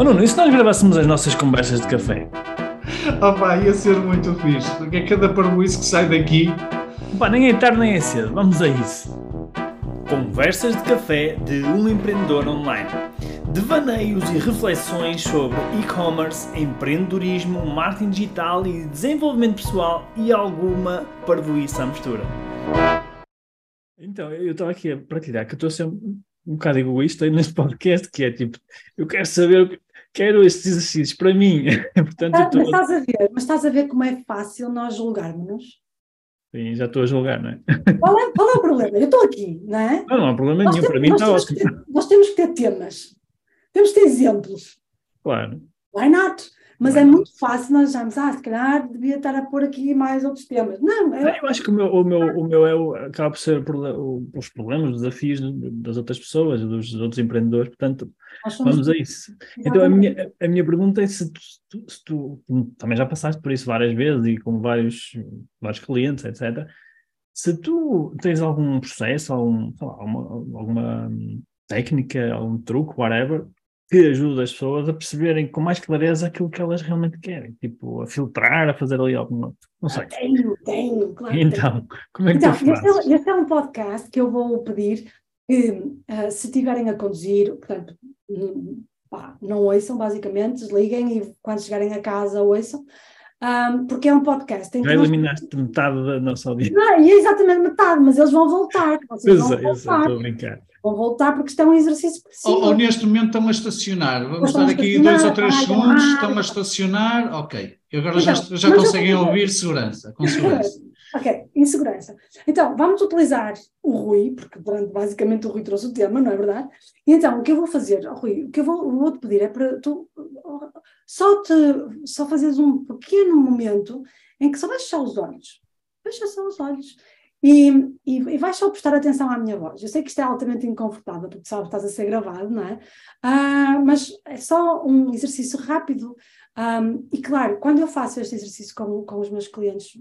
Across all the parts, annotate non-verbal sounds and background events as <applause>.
Oh Nuno, e se nós gravássemos as nossas conversas de café? Oh pá, ia ser muito fixe, porque é cada parboice que sai daqui. Pá, nem é tarde nem é cedo, vamos a isso. Conversas de café de um empreendedor online. Devaneios e reflexões sobre e-commerce, empreendedorismo, marketing digital e desenvolvimento pessoal e alguma parvoíça à mistura. Então, eu estava aqui a partilhar que eu estou a ser um bocado egoísta neste <laughs> podcast, que é tipo, eu quero saber, o que- quero estes exercícios para mim. <laughs> Portanto, Ah, mas estou... estás a ver, mas estás a ver como é fácil nós julgarmos-nos? Sim, já estou a julgar, não é? Qual é, qual é o problema? Eu estou aqui, não é? Não, não há problema Nós nenhum, para temos- mim nós está ótimo. ter- nós temos que ter temas, temos que ter exemplos. Claro. Why not? Mas é not? muito fácil nós acharmos, ah, se calhar devia estar a pôr aqui mais outros temas. Não, é, Eu acho que o meu, o meu, o meu é o, acaba por ser os problemas, os desafios de- das outras pessoas, dos outros empreendedores, portanto, vamos a isso. Então, a minha, a minha pergunta é se tu, se tu- também já passaste por isso várias vezes e com vários, vários clientes, etc. Se tu tens algum processo, algum, lá, alguma, alguma técnica, algum truque, whatever, que ajuda as pessoas a perceberem com mais clareza aquilo que elas realmente querem, tipo, a filtrar, a fazer ali alguma. Não sei. Tenho, tenho, claro. que tenho. Então, como é que Então, tu este é, este é um podcast que eu vou pedir que, ah, se estiverem a conduzir, portanto, hum, pá, não ouçam, basicamente, desliguem e quando chegarem a casa ouçam, Ahm, porque é um podcast em que Já nós- eliminaste metade da nossa audiência. Não, e é exatamente metade, mas eles vão voltar. Vocês Eu vão sei, eu sei, voltar, estou a brincar. vão voltar porque isto é um exercício preciso. Ou, ou neste momento estão a estacionar. Vamos Estão estar aqui estacionar, dois ou três ai, segundos, ai. estão a estacionar, ok. E agora já, Então, já eu conseguem ouvir segurança, com segurança. Ok, insegurança. Então, vamos utilizar o Rui, porque basicamente o Rui trouxe o tema, não é verdade? E então, o que eu vou fazer, oh, Rui, o que eu vou, vou te pedir é para tu só, te, só fazeres um pequeno momento em que só vais fechar os olhos. Fecha só os olhos. E, e, e vais só prestar atenção à minha voz. Eu sei que isto é altamente inconfortável, porque sabes que estás a ser gravado, não é? Ah, mas é só um exercício rápido. Um, e claro, quando eu faço este exercício com, com os meus clientes,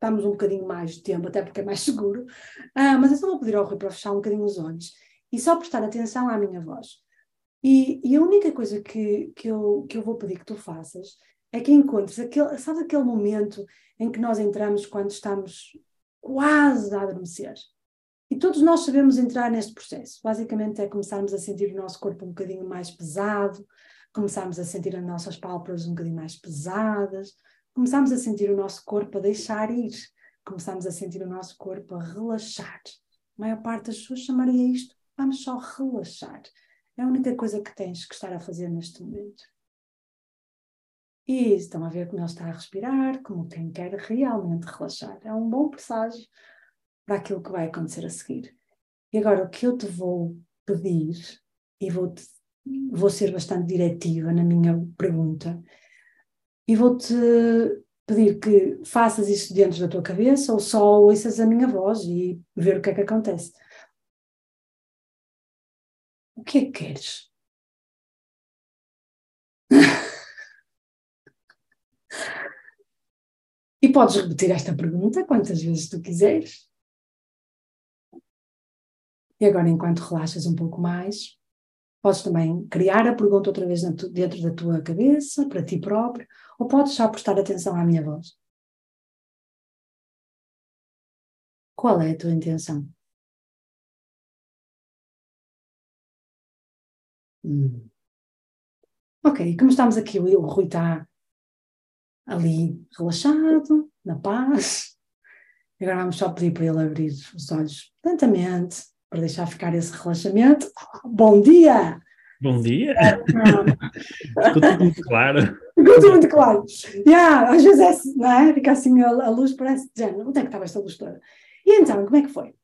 damos um bocadinho mais de tempo, até porque é mais <laughs> seguro, Ah, mas eu só vou pedir ao Rui para fechar um bocadinho os olhos e só prestar atenção à minha voz. E, e a única coisa que, que, eu, que eu vou pedir que tu faças é que encontres aquele, sabes aquele momento em que nós entramos quando estamos quase a adormecer. E todos nós sabemos entrar neste processo. Basicamente é começarmos a sentir o nosso corpo um bocadinho mais pesado, começarmos a sentir as nossas pálpebras um bocadinho mais pesadas, começamos a sentir o nosso corpo a deixar ir, começamos a sentir o nosso corpo a relaxar. A maior parte das pessoas chamaria isto, vamos só relaxar. É a única coisa que tens que estar a fazer neste momento. E estão a ver como ele está a respirar, como quem quer realmente relaxar. É um bom presságio para aquilo que vai acontecer a seguir. E agora, o que eu te vou pedir, e vou, -te, vou ser bastante diretiva na minha pergunta, e vou-te pedir que faças isso dentro da tua cabeça ou só ouças a minha voz e ver o que é que acontece. O que é que queres? <laughs> e podes repetir esta pergunta quantas vezes tu quiseres. E agora, enquanto relaxas um pouco mais, podes também criar a pergunta outra vez dentro da tua cabeça, para ti próprio, ou podes só prestar atenção à minha voz. Qual é a tua intenção? Hum. Ok, como estamos aqui, o Rui está ali relaxado, na paz. Agora vamos só pedir para ele abrir os olhos lentamente, para deixar ficar esse relaxamento. <laughs> Bom dia! Bom dia! <laughs> Ficou tudo muito claro. Ficou tudo muito claro. Yeah, às vezes é assim, não é? Fica assim, a, a luz parece de género. Onde é que estava esta luz toda? E então, como é que foi?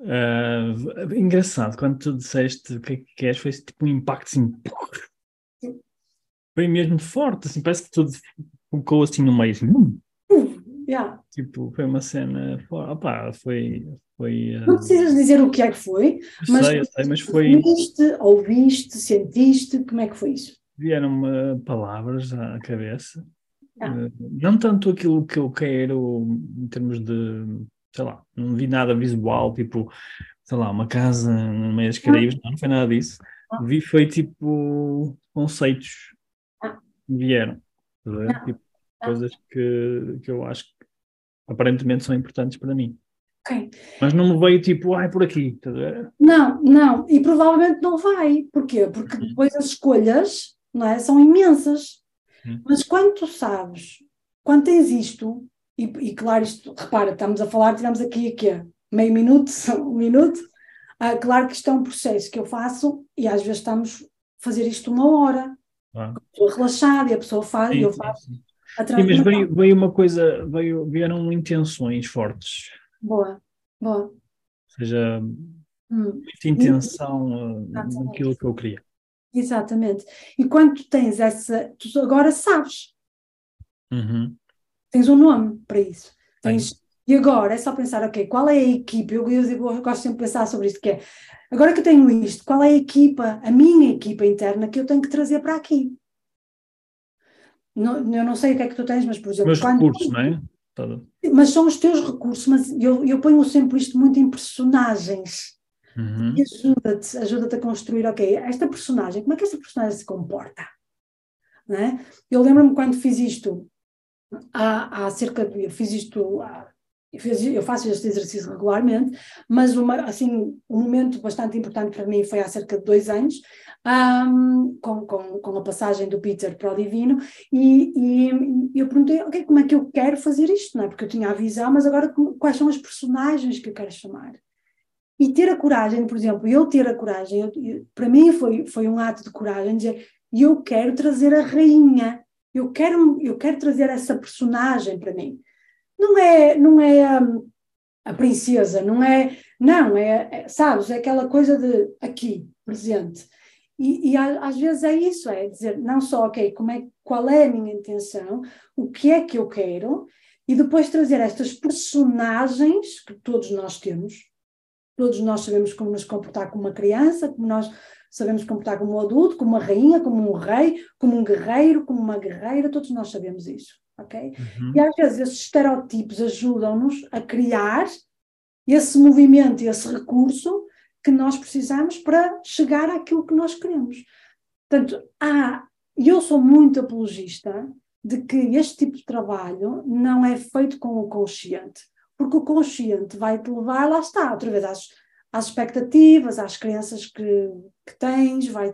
Uh, engraçado, quando tu disseste o que é que queres, foi tipo um impacto assim. Foi mesmo forte, assim, parece que tudo ficou assim no meio. Assim, hum. Yeah. Tipo, foi uma cena. Opá, foi. foi uh... Não precisas dizer o que é que foi, mas, sei, sei, mas foi. Viste, ouviste, sentiste, como é que foi isso? Vieram-me palavras à cabeça. Ah. Uh, não tanto aquilo que eu quero em termos de, sei lá, não vi nada visual, tipo, sei lá, uma casa no meio das Caraíbas, não, não foi nada disso. Ah. Vi foi tipo conceitos Ah. que vieram. Ah. Tipo, Ah. coisas que, que eu acho que aparentemente são importantes para mim. Ok. Mas não me veio tipo, ai, por aqui. Não, não, e provavelmente não vai. Porquê? Porque Uhum. depois as escolhas, não é, são imensas. Uhum. Mas quando tu sabes, quando tens isto, e, e claro, isto, repara, estamos a falar, tivemos aqui aqui meio minuto, <laughs> um minuto, ah, claro que isto é um processo que eu faço e às vezes estamos a fazer isto uma hora, Ah. estou relaxada e a pessoa faz, e Sim, eu sim, faço sim. A Sim, mas veio, veio uma coisa, veio, vieram intenções fortes. Boa, boa. Ou seja, Hum. intenção uh, Exatamente. naquilo que eu queria. Exatamente. E quando tu tens essa, tu agora sabes, Uhum. tens um nome para isso. Tens, e agora é só pensar, ok, qual é a equipa? Eu, eu, eu gosto sempre de pensar sobre isto, que é, agora que eu tenho isto, qual é a equipa, a minha equipa interna que eu tenho que trazer para aqui? Não, eu não sei o que é que tu tens, mas por exemplo, Meus quando- recursos, não é? Mas são os teus recursos, mas eu, eu ponho sempre isto muito em personagens. Uhum. E ajuda-te, ajuda-te a construir, ok, esta personagem, como é que esta personagem se comporta? Não é? Eu lembro-me quando fiz isto há, há cerca de, eu fiz isto, há- eu, faço este exercício regularmente, mas uma, assim, um momento bastante importante para mim foi há cerca de dois anos, ahm, com, com, com a passagem do Peter para o Divino, e, e eu perguntei, ok, como é que eu quero fazer isto, não é? Porque eu tinha a visão, mas agora quais são as personagens que eu quero chamar? E ter a coragem, por exemplo, eu ter a coragem, eu- eu- para mim foi, foi um ato de coragem dizer, eu quero trazer a rainha, eu quero, eu quero trazer essa personagem para mim. Não é, não é hum, a princesa, não é, não, é, é, sabes, é aquela coisa de aqui, presente. E, e a- às vezes é isso, é dizer não só, ok, como é, qual é a minha intenção, o que é que eu quero, e depois trazer estas personagens que todos nós temos, Todos nós sabemos como nos comportar como uma criança, como nós sabemos comportar como um adulto, como uma rainha, como um rei, como um guerreiro, como uma guerreira, todos nós sabemos isso, ok? Uhum. E às vezes esses estereótipos ajudam-nos a criar esse movimento, esse recurso que nós precisamos para chegar àquilo que nós queremos. Portanto, há, e eu sou muito apologista de que este tipo de trabalho não é feito com o consciente porque o consciente vai te levar, lá está, outra vez às, às expectativas, às crenças que, que tens, vai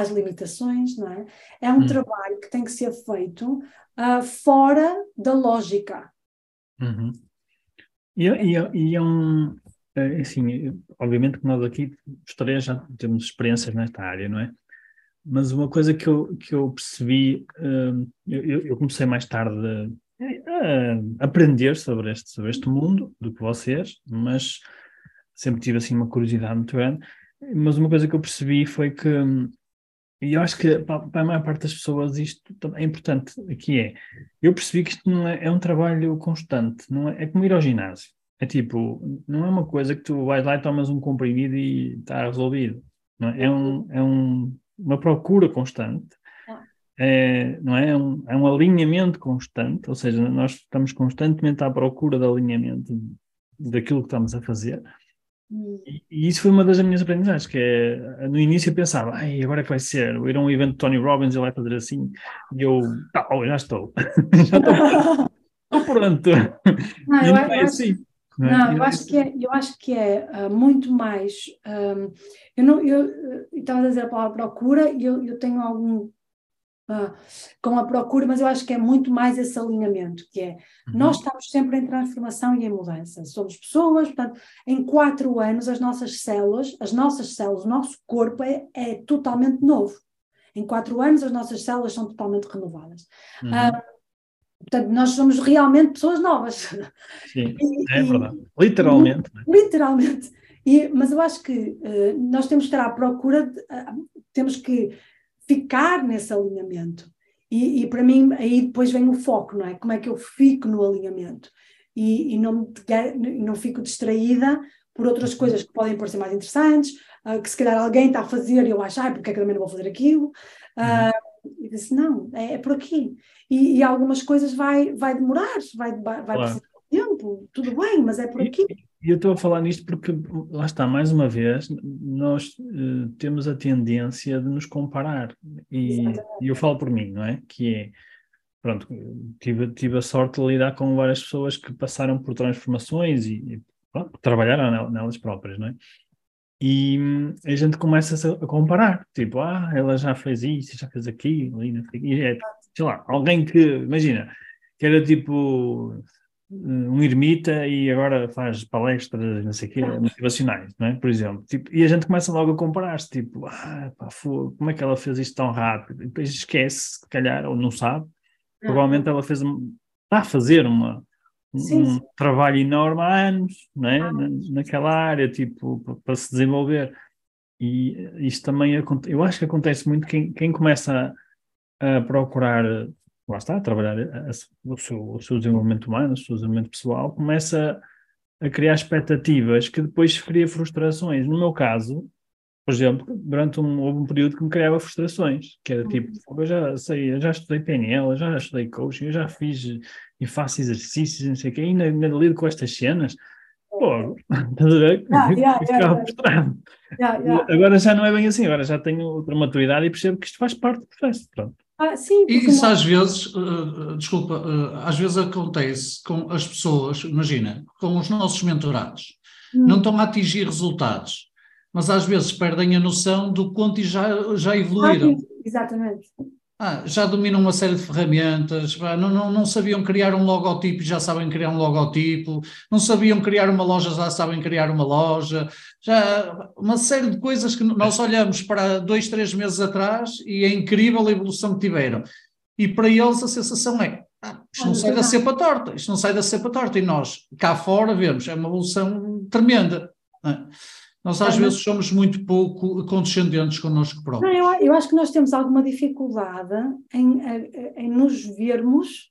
às limitações, não é? É um Hum. trabalho que tem que ser feito ah, fora da lógica. Uhum. E, é- e, e é um. é, Assim, obviamente que nós aqui, os três, já temos experiências nesta área, não é? Mas uma coisa que eu, que eu percebi, hum, eu, eu- comecei mais tarde a, a aprender sobre este, sobre este mundo do que vocês, mas sempre tive assim uma curiosidade muito grande. Mas uma coisa que eu percebi foi que, hum, e eu acho que para, para a maior parte das pessoas isto é importante, aqui é, eu percebi que isto não é, é um trabalho constante, não é, é como ir ao ginásio. É tipo, não é uma coisa que tu vais lá e tomas um comprimido e está resolvido. Não é? É, um, é um, uma procura constante, é, não é? É um, é um alinhamento constante, ou seja, nós estamos constantemente à procura de alinhamento daquilo que estamos a fazer. Hum, E, e isso foi uma das minhas aprendizagens, que é, no início eu pensava, ai, agora é que vai ser, eu ir a um evento de Tony Robbins, ele vai fazer assim, e eu, tá, oh, já estou, <laughs> já estou, estou pronto. Não, e eu, não eu é acho, assim. Não, não, eu acho que é, eu acho que é ah, muito mais. ahm, eu não, eu eh, estava a dizer a palavra procura e eu, eu tenho algum ah, com a procura, mas eu acho que é muito mais esse alinhamento, que é Uhum. Nós estamos sempre em transformação e em mudança. Somos pessoas, portanto, em quatro anos as nossas células, as nossas células, o nosso corpo é, é totalmente novo. Em quatro anos as nossas células são totalmente renovadas. Uhum. Ah, portanto, nós somos realmente pessoas novas. Sim, <laughs> E- é e- verdade, literalmente. né? Literalmente. E, mas eu acho que eh, nós temos que estar à procura, de, ah, temos que ficar nesse alinhamento. E, e para mim, aí depois vem o foco, não é? Como é que eu fico no alinhamento? E, e não, não fico distraída por outras coisas que podem parecer mais interessantes, ah, que se calhar alguém está a fazer e eu acho, ai, porque é que eu também não vou fazer aquilo? Ah, E disse, não, é, é por aqui. E, e algumas coisas vai, vai demorar, vai, vai, Claro. precisar tempo, tudo bem, mas é por aqui. E eu estou a falar nisto porque, lá está, mais uma vez, nós uh, temos a tendência de nos comparar. E, e, eu falo por mim, não é? Que é, pronto, tive, tive a sorte de lidar com várias pessoas que passaram por transformações e, e pronto, trabalharam nelas próprias, não é? E a gente começa a comparar, tipo, ah, ela já fez isso, já fez aquilo, e é, sei lá, alguém que, imagina, que era tipo um ermita e agora faz palestras, não sei o quê, motivacionais, não é? Por exemplo. Tipo, e a gente começa logo a comparar-se, tipo, ah, pá, como é que ela fez isto tão rápido? E depois esquece, se calhar, ou não sabe. Provavelmente ela fez, está a fazer uma, sim, um sim. trabalho enorme há anos, não é? Na, naquela área, tipo, para se desenvolver. E isto também, eu acho que acontece muito quem, quem começa a, a procurar lá está, a trabalhar a, a, o, seu, o seu desenvolvimento humano, o seu desenvolvimento pessoal, começa a criar expectativas que depois cria frustrações. No meu caso, por exemplo, durante um, houve um período que me criava frustrações, que era tipo, uhum. eu já sei, eu já estudei PNL, eu já estudei coaching, eu já fiz e faço exercícios, não sei o quê, ainda, ainda lido com estas cenas. Pô, <laughs> estás a ver? Ah, <laughs> ficava frustrado. Agora já não é bem assim, agora já tenho outra maturidade e percebo que isto faz parte do processo. Pronto. Ah, sim, Isso não... às vezes, uh, desculpa, uh, às vezes acontece com as pessoas, imagina, com os nossos mentorados, hum. não estão a atingir resultados, mas às vezes perdem a noção do quanto já, já evoluíram. Ah, exatamente. Ah, já dominam uma série de ferramentas, não, não, não sabiam criar um logotipo, já sabem criar um logotipo, não sabiam criar uma loja, já sabem criar uma loja, já uma série de coisas que nós olhamos para dois, três meses atrás e é incrível a evolução que tiveram. E para eles a sensação é, ah, isto não sai da cepa torta, isto não sai da cepa torta, e nós cá fora vemos, é uma evolução tremenda. É? Nós às é, vezes somos muito pouco condescendentes connosco próprios. Não, eu, eu, acho que nós temos alguma dificuldade em, em nos vermos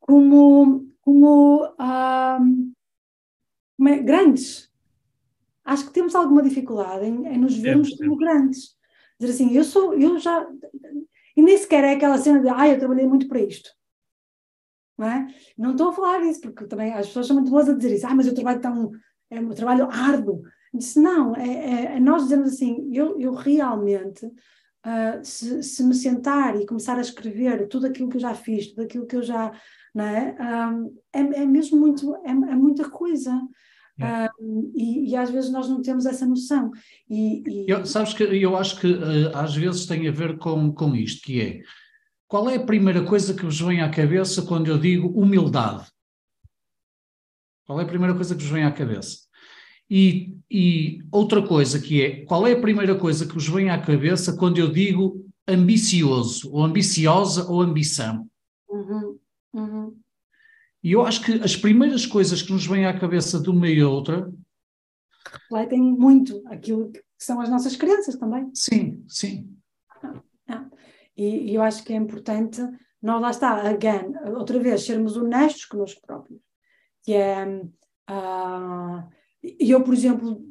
como, como, como é, grandes. Acho que temos alguma dificuldade em, em nos vermos é, como grandes. Dizer assim, eu sou, eu já. E nem sequer é aquela cena de, ah, eu trabalhei muito para isto. Não, é? não estou a falar isso, porque também as pessoas são muito boas a dizer isso, ah, mas eu trabalho tão. É um trabalho árduo. Disse, não, é, é, nós dizemos assim, eu, eu realmente, uh, se, se, me sentar e começar a escrever tudo aquilo que eu já fiz, tudo aquilo que eu já, não é? Um, é, é, mesmo muito, é, é muita coisa. É. Um, e, e, às vezes nós não temos essa noção. E, e... Eu, sabes que eu acho que uh, às vezes tem a ver com, com isto, que é qual é a primeira coisa que vos vem à cabeça quando eu digo humildade? Qual é a primeira coisa que vos vem à cabeça? E, e, outra coisa que é, qual é a primeira coisa que vos vem à cabeça quando eu digo ambicioso, ou ambiciosa, ou ambição? Uhum, uhum. E eu acho que as primeiras coisas que nos vêm à cabeça de uma e outra... Refletem muito aquilo que são as nossas crenças também. Sim, sim. Ah, ah. E, e eu acho que é importante, nós lá está, again, outra vez, sermos honestos connosco próprios. Que é... Uh, e eu, por exemplo,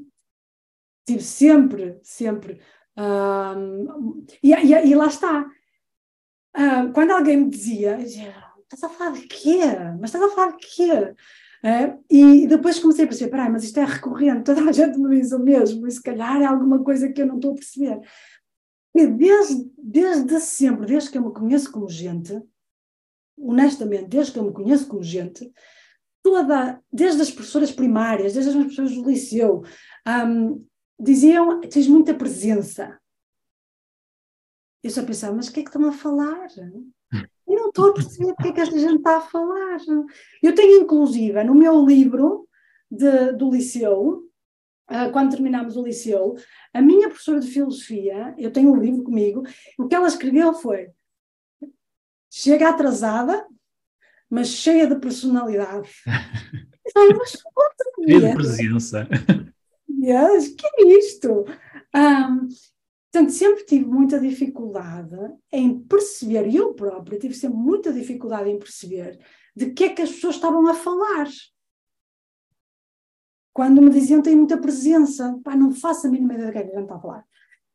tive sempre, sempre. E, e, e, lá está. Quando alguém me dizia, estás a falar de quê? Mas estás a falar de quê? É, e depois comecei a perceber, peraí, mas isto é recorrente, toda a gente me diz o mesmo, e se calhar é alguma coisa que eu não estou a perceber. E desde, desde sempre, desde que eu me conheço como gente, honestamente, desde que eu me conheço como gente, toda, desde as professoras primárias, desde as professoras do liceu, um, diziam: tens muita presença. Eu só pensava, mas o que é que estão a falar? Eu não estou a perceber o que é que esta gente está a falar. Eu tenho, inclusive, no meu livro de, do liceu, uh, quando terminámos o liceu, a minha professora de filosofia, eu tenho um livro comigo, o que ela escreveu foi: chega atrasada, mas cheia de personalidade. <laughs> Ai, mas cheia de presença. Yes, que é isto? Um, portanto, sempre tive muita dificuldade em perceber, e eu própria tive sempre muita dificuldade em perceber de que é que as pessoas estavam a falar. Quando me diziam tem muita presença, pá, não faço a mínima ideia do que é que a gente está a falar.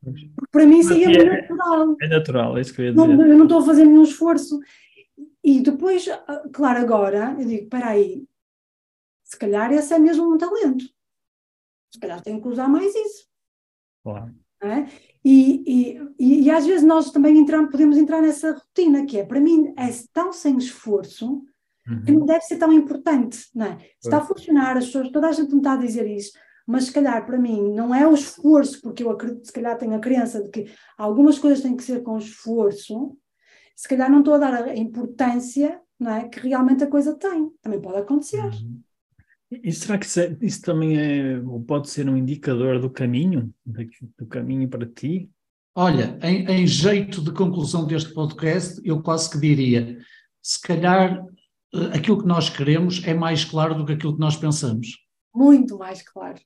Porque para mim isso aí é, é natural. É natural, é isso que eu ia dizer. Não, eu não estou a fazer nenhum esforço. E depois, ah, claro, agora eu digo: espera aí, calhar esse é mesmo um talento. Se calhar tenho que usar mais isso. Claro. É? E, e, e, às vezes nós também entramos, podemos entrar nessa rotina, que é, para mim, é tão sem esforço uhum. que não deve ser tão importante, não é? Está a funcionar, as pessoas, toda a gente me está a dizer isso, mas se calhar para mim não é o esforço, porque eu acredito, se calhar tenho a crença de que algumas coisas têm que ser com esforço, se calhar não estou a dar a importância não é, que realmente a coisa tem. Também pode acontecer. Uhum. E será que isso, é, isso, também é, ou pode ser um indicador do caminho, do caminho para ti? Olha, em, em, jeito de conclusão deste podcast, eu quase que diria: se calhar eh, aquilo que nós queremos é mais claro do que aquilo que nós pensamos. Muito mais claro.